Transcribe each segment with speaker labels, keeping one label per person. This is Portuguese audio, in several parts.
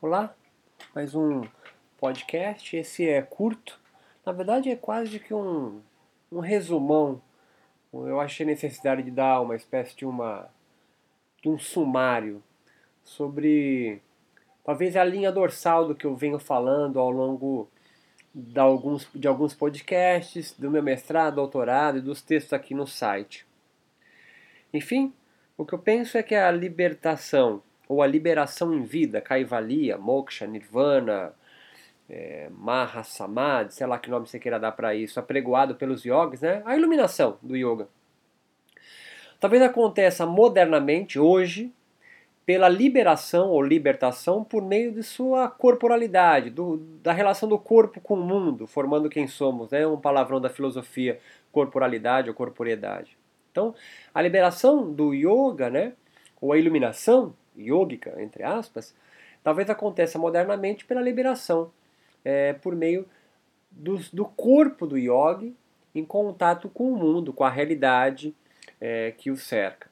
Speaker 1: Olá, mais um podcast. Esse é curto, na verdade é quase que um, um resumão. Eu achei necessidade de dar uma espécie de, uma, de um sumário sobre talvez a linha dorsal do que eu venho falando ao longo de alguns, de alguns podcasts, do meu mestrado, doutorado e dos textos aqui no site. Enfim, o que eu penso é que a libertação ou a liberação em vida, Kaivalya, Moksha, Nirvana, é, Maha Samadhi, sei lá que nome você queira dar para isso, apregoado pelos yogis, né? a iluminação do yoga. Talvez aconteça modernamente, hoje, pela liberação ou libertação por meio de sua corporalidade, do, da relação do corpo com o mundo, formando quem somos, né? um palavrão da filosofia, corporalidade ou corporeidade. Então, a liberação do yoga, né? ou a iluminação, yógica, entre aspas, talvez aconteça modernamente pela liberação, é, por meio do, corpo do yogi em contato com o mundo, com a realidade é, que o cerca.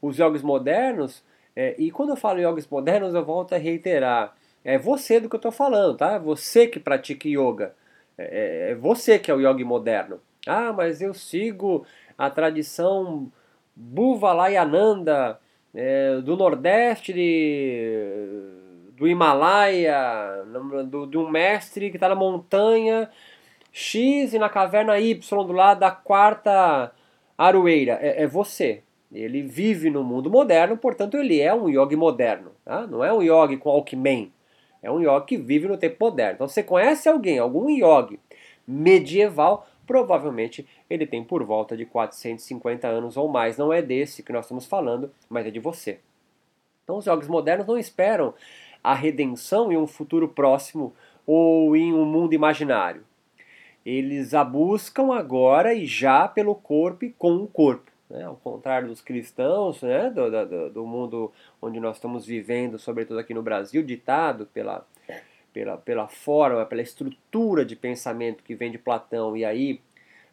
Speaker 1: Os yogis modernos, é, e quando eu falo yogis modernos, eu volto a reiterar, é você do que eu estou falando, tá? Você que pratica yoga, é, é, é você que é o yogi moderno. Ah, mas eu sigo a tradição Bhuvalayananda, é, do Nordeste, de, do Himalaia, do, de um mestre que está na montanha X e na caverna Y do lado da quarta aroeira. É, é, você. Ele vive no mundo moderno, portanto ele é um yogi moderno. Tá? Não é um yogi com Alckmin. É um yogi que vive no tempo moderno. Então você conhece alguém, algum yogi medieval, provavelmente ele tem por volta de 450 anos ou mais. Não é desse que nós estamos falando, mas é de você. Então os jogos modernos não esperam a redenção em um futuro próximo ou em um mundo imaginário. Eles a buscam agora e já pelo corpo e com o corpo. Né? Ao contrário dos cristãos, né? do, do, do mundo onde nós estamos vivendo, sobretudo aqui no Brasil, ditado pela pela, pela forma, pela estrutura de pensamento que vem de Platão, e aí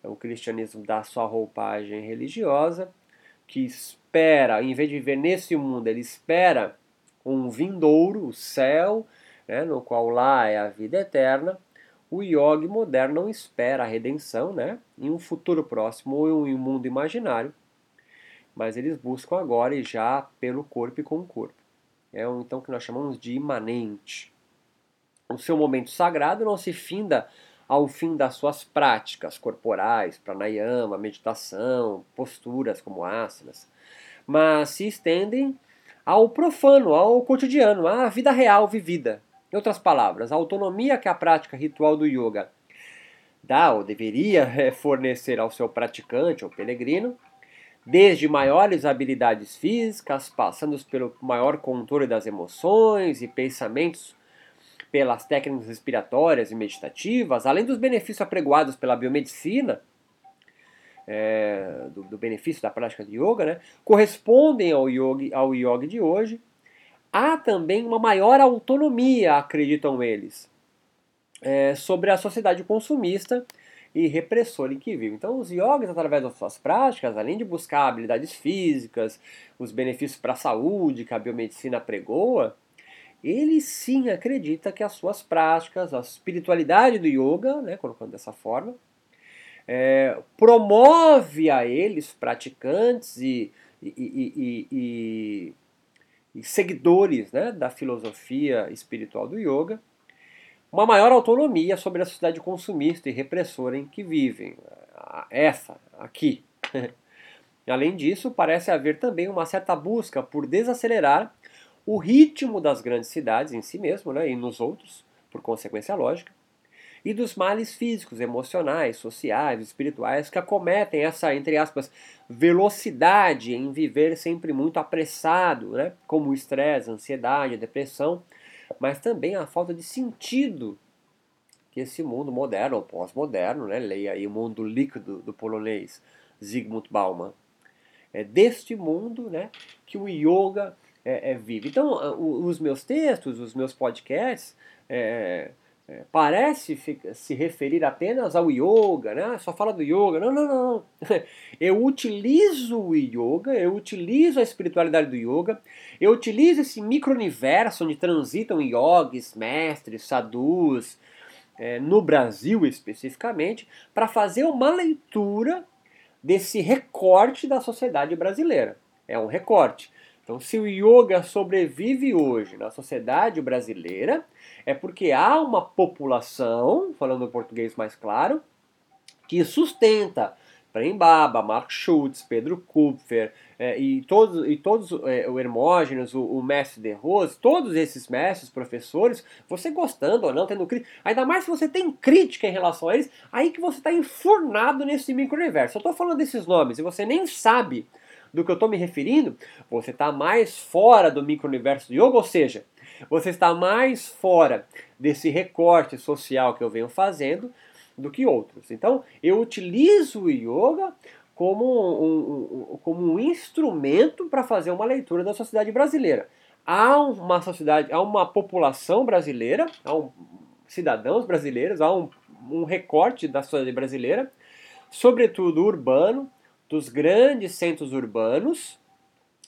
Speaker 1: o cristianismo dá sua roupagem religiosa, que espera, em vez de viver nesse mundo, ele espera um vindouro, o céu, né, no qual lá é a vida eterna. O yogi moderno não espera a redenção né, em um futuro próximo ou em um mundo imaginário, mas eles buscam agora e já pelo corpo e com o corpo. É então que nós chamamos de imanente o seu momento sagrado não se finda ao fim das suas práticas corporais, pranayama, meditação, posturas como asanas, mas se estendem ao profano, ao cotidiano, à vida real vivida. Em outras palavras, a autonomia que a prática ritual do yoga dá ou deveria fornecer ao seu praticante ou pelegrino, desde maiores habilidades físicas, passando pelo maior controle das emoções e pensamentos pelas técnicas respiratórias e meditativas, além dos benefícios apregoados pela biomedicina, é, do, do, benefício da prática de yoga, né, correspondem ao yoga, ao yoga de hoje, há também uma maior autonomia, acreditam eles, é, sobre a sociedade consumista e repressora em que vive. Então, os yogis, através das suas práticas, além de buscar habilidades físicas, os benefícios para a saúde que a biomedicina pregoa, ele sim acredita que as suas práticas, a espiritualidade do yoga, né, colocando dessa forma, é, promove a eles, praticantes e, e, e, e, seguidores né, da filosofia espiritual do yoga, uma maior autonomia sobre a sociedade consumista e repressora em que vivem. Essa, aqui. Além disso, parece haver também uma certa busca por desacelerar o ritmo das grandes cidades em si mesmo né, e nos outros, por consequência lógica, e dos males físicos, emocionais, sociais, espirituais que acometem essa, entre aspas, velocidade em viver sempre muito apressado, né, como o estresse, a ansiedade, a depressão, mas também a falta de sentido que esse mundo moderno ou pós-moderno, né, leia aí o mundo líquido do polonês Zygmunt Bauman, é deste mundo né, que o yoga é, é, vive. Então, os meus textos, os meus podcasts, é, é, parece se referir apenas ao yoga, né? Só fala do yoga. Não, não, não. Eu utilizo o yoga, eu utilizo a espiritualidade do yoga, eu utilizo esse micro-universo onde transitam yogis, mestres, sadhus, é, no Brasil especificamente, para fazer uma leitura desse recorte da sociedade brasileira. É um recorte. Então, se o yoga sobrevive hoje na sociedade brasileira, é porque há uma população, falando em português mais claro, que sustenta Prembaba, Mark Schultz, Pedro Kupfer é, e todos, e todos é, o Hermógenes, o, o, mestre de Rose, todos esses mestres, professores, você gostando ou não, tendo crítica, ainda mais se você tem crítica em relação a eles, aí que você está enfurnado nesse micro-universo. Eu estou falando desses nomes e você nem sabe do que eu estou me referindo, você está mais fora do micro-universo do yoga, ou seja, você está mais fora desse recorte social que eu venho fazendo do que outros. Então, eu utilizo o yoga como um, um, como um instrumento para fazer uma leitura da sociedade brasileira. Há uma sociedade, há uma população brasileira, há um, cidadãos brasileiros, há um, um recorte da sociedade brasileira, sobretudo urbano, dos grandes centros urbanos,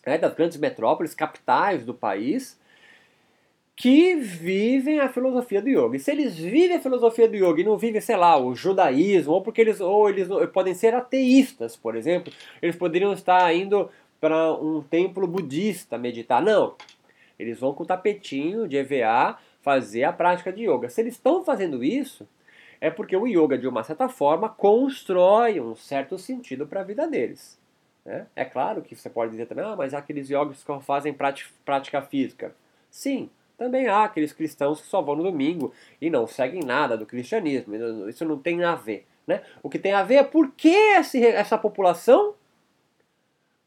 Speaker 1: né, das grandes metrópoles, capitais do país, que vivem a filosofia do yoga. E se eles vivem a filosofia do yoga e não vivem, sei lá, o judaísmo, ou porque eles, ou eles podem ser ateístas, por exemplo, eles poderiam estar indo para um templo budista meditar. Não. Eles vão com o tapetinho de EVA fazer a prática de yoga. Se eles estão fazendo isso, é porque o yoga, de uma certa forma, constrói um certo sentido para a vida deles. Né? É claro que você pode dizer também, ah, mas aqueles yogis que fazem prática física. Sim, também há aqueles cristãos que só vão no domingo e não seguem nada do cristianismo. Isso não tem a ver. Né? O que tem a ver é por que essa população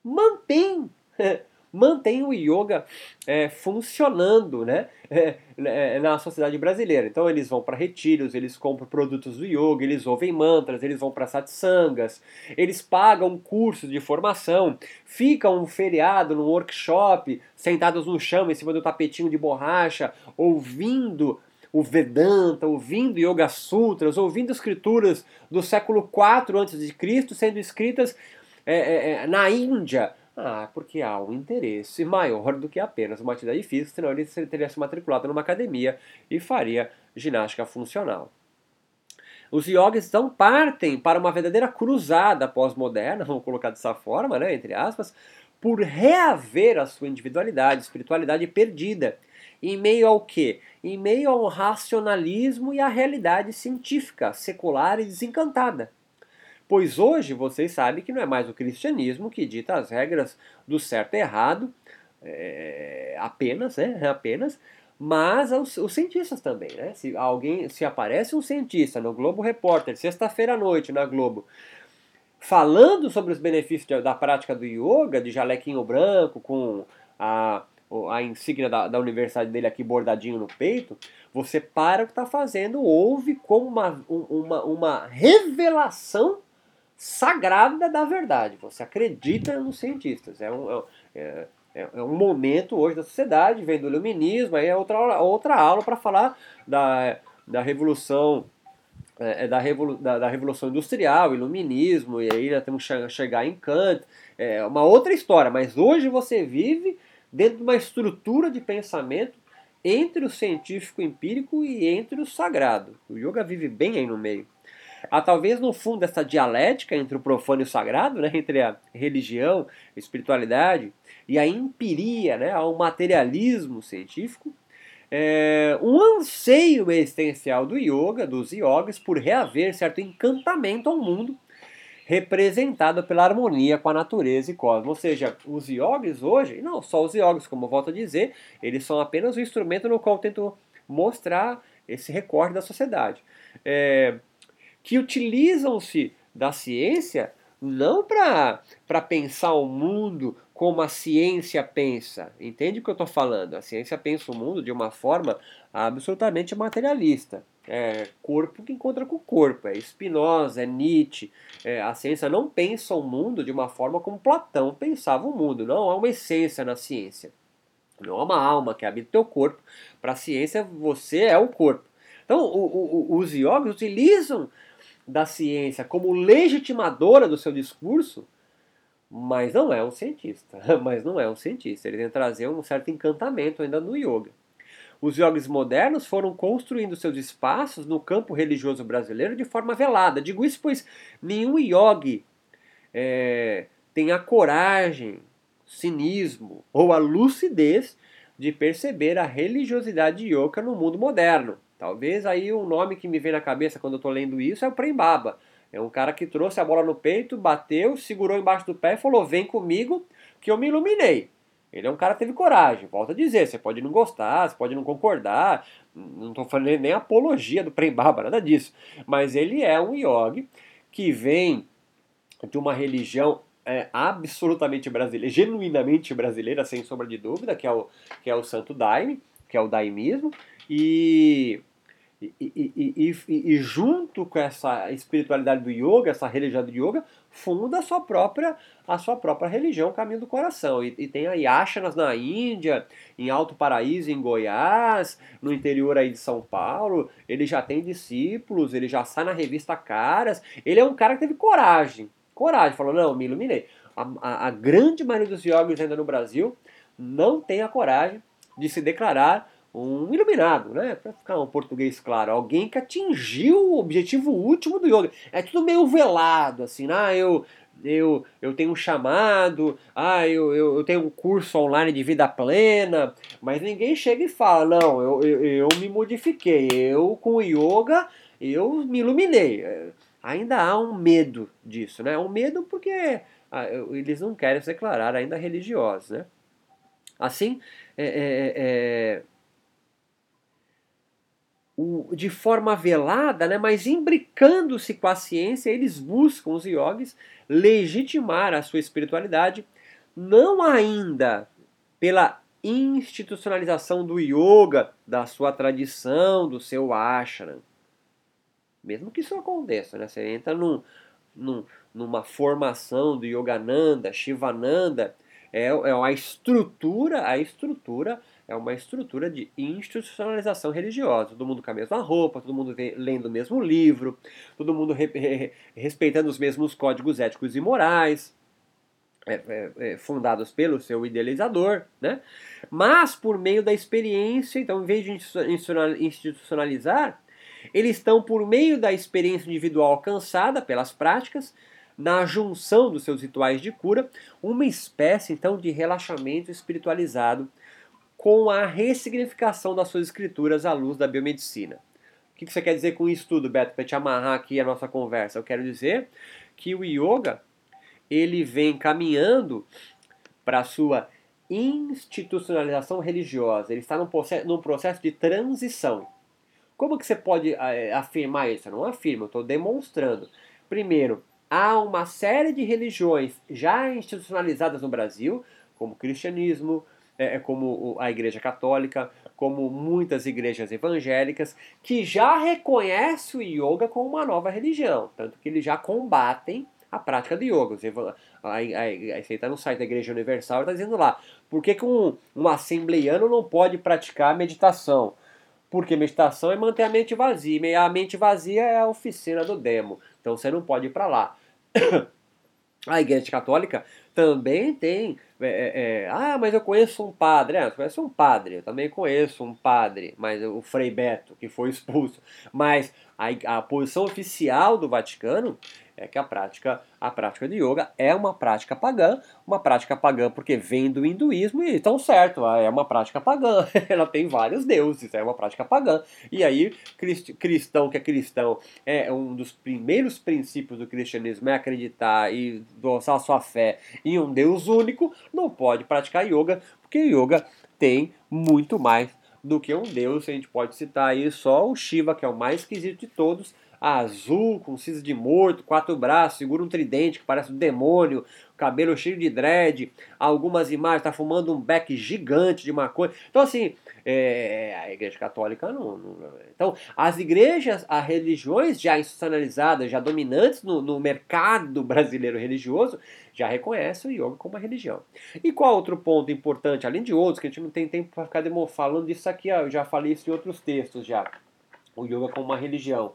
Speaker 1: mantém mantém o yoga é, funcionando né, é, é, na sociedade brasileira. Então eles vão para retiros, eles compram produtos do yoga, eles ouvem mantras, eles vão para satsangas, eles pagam cursos de formação, ficam um feriado num workshop, sentados no chão em cima do tapetinho de borracha, ouvindo o Vedanta, ouvindo Yoga Sutras, ouvindo escrituras do século IV a.C. sendo escritas é, é, é, na Índia, ah, porque há um interesse maior do que apenas uma atividade física, senão ele teria se matriculado numa academia e faria ginástica funcional. Os yogis então partem para uma verdadeira cruzada pós-moderna, vamos colocar dessa forma, né, entre aspas, por reaver a sua individualidade, espiritualidade perdida. Em meio ao quê? Em meio ao racionalismo e à realidade científica, secular e desencantada. Pois hoje vocês sabem que não é mais o cristianismo que dita as regras do certo e errado, é, apenas, né? Apenas, mas os, os, cientistas também, né? Se alguém, se aparece um cientista no Globo Repórter, sexta-feira à noite na Globo, falando sobre os benefícios da prática do yoga, de jalequinho branco, com a, a insígnia da, da universidade dele aqui bordadinho no peito, você para o que está fazendo, ouve como uma, uma, uma revelação sagrada da verdade. Você acredita nos cientistas. É um, é, é, é um momento hoje da sociedade, vem do iluminismo, aí é outra, outra aula para falar da, da revolução. É, é, da, revolu da, da, Revolução Industrial, Iluminismo, e aí nós temos que chegar em Kant, é uma outra história, mas hoje você vive dentro de uma estrutura de pensamento entre o científico empírico e entre o sagrado. O yoga vive bem aí no meio há talvez no fundo essa dialética entre o profano e o sagrado, né, entre a religião, a espiritualidade e a empiria, né, ao materialismo científico, é, um anseio existencial do yoga, dos yogas, por reaver certo encantamento ao mundo representado pela harmonia com a natureza e cosmos. Ou seja, os yogis hoje, não só os yogis, como eu volto a dizer, eles são apenas o instrumento no qual eu tento mostrar esse recorte da sociedade. É, que utilizam-se da ciência não para pensar o mundo como a ciência pensa. Entende o que eu estou falando? A ciência pensa o mundo de uma forma absolutamente materialista. É corpo que encontra com o corpo. É Spinoza, é Nietzsche. É, a ciência não pensa o mundo de uma forma como Platão pensava o mundo. Não há uma essência na ciência. Não há uma alma que habita o teu corpo. Para a ciência, você é o corpo. Então, o, o, os yogis utilizam da ciência como legitimadora do seu discurso, mas não é um cientista. Mas não é um cientista. Ele tem que trazer um certo encantamento ainda no yoga. Os yogis modernos foram construindo seus espaços no campo religioso brasileiro de forma velada. Digo isso pois nenhum yogi é, tem a coragem, cinismo ou a lucidez de perceber a religiosidade yoga no mundo moderno. Talvez aí o nome que me vem na cabeça quando eu estou lendo isso é o Prembaba. É um cara que trouxe a bola no peito, bateu, segurou embaixo do pé e falou: Vem comigo que eu me iluminei. Ele é um cara que teve coragem. Volto a dizer: você pode não gostar, você pode não concordar. Não estou falando nem apologia do Prembaba, nada disso. Mas ele é um yogi que vem de uma religião é, absolutamente brasileira, genuinamente brasileira, sem sombra de dúvida, que é o, que é o Santo Daime, que é o daimismo. E e, e, e, e, junto com essa espiritualidade do yoga, essa religião do yoga, funda a sua própria, a sua própria religião, o caminho do coração. E, tem aí achanas na Índia, em Alto Paraíso, em Goiás, no interior aí de São Paulo. Ele já tem discípulos, ele já sai na revista Caras. Ele é um cara que teve coragem. Coragem, falou, não, me iluminei. A, a, a grande maioria dos yogis ainda no Brasil não tem a coragem de se declarar um iluminado, né? Para ficar um português claro, alguém que atingiu o objetivo último do yoga. É tudo meio velado, assim, ah, eu eu, eu tenho um chamado, ah, eu, eu, eu, tenho um curso online de vida plena, mas ninguém chega e fala, não, eu, eu, eu me modifiquei, eu com o yoga, eu me iluminei. É, ainda há um medo disso, né? Um medo porque ah, eles não querem se declarar ainda religiosos, né? Assim, é, é, é o, de forma velada, né, mas imbricando-se com a ciência, eles buscam, os yogis, legitimar a sua espiritualidade, não ainda pela institucionalização do yoga, da sua tradição, do seu ashram. Mesmo que isso aconteça, né? Você entra num, num, numa formação do Yogananda, Shivananda, é, é a estrutura, a estrutura é uma estrutura de institucionalização religiosa. Todo mundo com a mesma roupa, todo mundo lendo o mesmo livro, todo mundo re re respeitando os mesmos códigos éticos e morais. É, é, é, fundados pelo seu idealizador, né? mas por meio da experiência, então, em vez de institucionalizar, eles estão por meio da experiência individual alcançada pelas práticas, na junção dos seus rituais de cura, uma espécie então de relaxamento espiritualizado com a ressignificação das suas escrituras à luz da biomedicina. O que você quer dizer com isso tudo, Beto, para te amarrar aqui a nossa conversa? Eu quero dizer que o yoga ele vem caminhando para a sua institucionalização religiosa. Ele está num processo, num processo de transição. Como que você pode é, afirmar isso? Eu não afirmo, eu estou demonstrando. Primeiro, há uma série de religiões já institucionalizadas no Brasil, como o cristianismo, é, é, como a Igreja Católica, como muitas igrejas evangélicas, que já reconhecem o yoga como uma nova religião, tanto que eles já combatem a prática do yoga. Aí você está no site da Igreja Universal está dizendo lá, por que, que um, um assembleiano não pode praticar meditação? Porque meditação é manter a mente vazia, e a mente vazia é a oficina do demo, então você não pode ir para lá. A Igreja Católica também tem é, é, é, ah, mas eu conheço um padre. É, conhece um padre. Eu também conheço um padre, mas o Frei Beto, que foi expulso. Mas a, a posição oficial do Vaticano é que a prática, a prática de yoga é uma prática pagã, uma prática pagã porque vem do hinduísmo e estão certo, é uma prática pagã, ela tem vários deuses, é uma prática pagã. E aí, cristão que é cristão, é um dos primeiros princípios do cristianismo é acreditar e doçar sua fé em um Deus único, não pode praticar yoga, porque yoga tem muito mais do que um deus. A gente pode citar aí só o Shiva, que é o mais esquisito de todos, azul, com cinza de morto, quatro braços, segura um tridente que parece um demônio, cabelo cheio de dread, algumas imagens, tá fumando um beck gigante de maconha. Então, assim, é, a igreja católica não, não, Então, as igrejas, as religiões já institucionalizadas, já dominantes no, no mercado brasileiro religioso, já reconhecem o yoga como uma religião. E qual outro ponto importante, além de outros, que a gente não tem tempo para ficar falando disso aqui, eu já falei isso em outros textos já. o yoga como uma religião.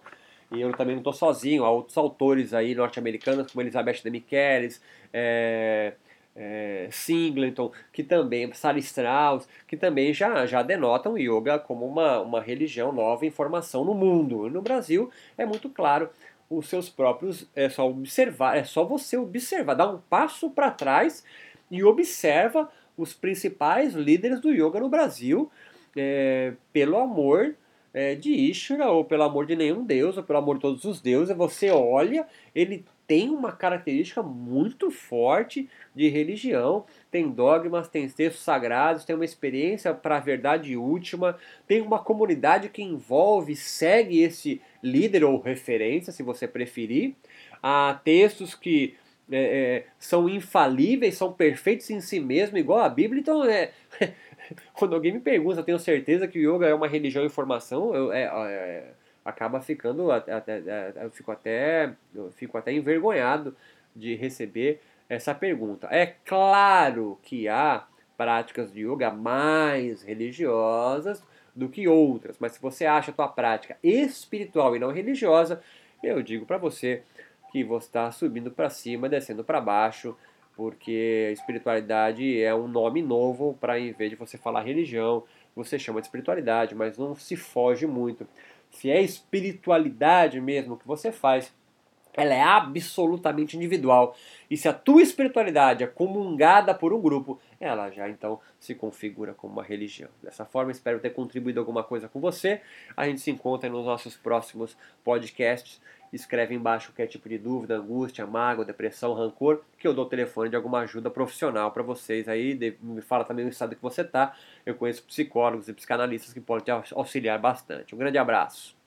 Speaker 1: E eu também não estou sozinho, há outros autores aí norte-americanos, como Elizabeth de Michelis, é, é, Singleton, que também, Sally Strauss, que também já, já denotam yoga como uma, uma religião nova em formação no mundo. No Brasil é muito claro os seus próprios, é só observar, é só você observar, dar um passo para trás e observa os principais líderes do yoga no Brasil, é, pelo amor é, de Ishvara, ou pelo amor de nenhum deus, ou pelo amor de todos os deuses, você olha, ele tem uma característica muito forte de religião, tem dogmas, tem textos sagrados, tem uma experiência para a verdade última, tem uma comunidade que envolve, segue esse líder ou referência, se você preferir. Há textos que é, é, são infalíveis, são perfeitos em si mesmo, igual a Bíblia. Então, é, quando alguém me pergunta, tenho certeza que o yoga é uma religião em formação, eu, é, é acaba ficando até, até, eu fico até eu fico até envergonhado de receber essa pergunta. É claro que há práticas de yoga mais religiosas do que outras, mas se você acha a tua prática espiritual e não religiosa, eu digo para você que você está subindo para cima, descendo para baixo, porque espiritualidade é um nome novo para em vez de você falar religião, você chama de espiritualidade, mas não se foge muito se é espiritualidade mesmo que você faz, ela é absolutamente individual. E se a tua espiritualidade é comungada por um grupo, ela já então se configura como uma religião. Dessa forma, espero ter contribuído alguma coisa com você. A gente se encontra nos nossos próximos podcasts. Escreve embaixo qualquer tipo de dúvida, angústia, mágoa, depressão, rancor, que eu dou o telefone de alguma ajuda profissional para vocês aí. Me fala também o estado que você está. Eu conheço psicólogos e psicanalistas que podem te auxiliar bastante. Um grande abraço.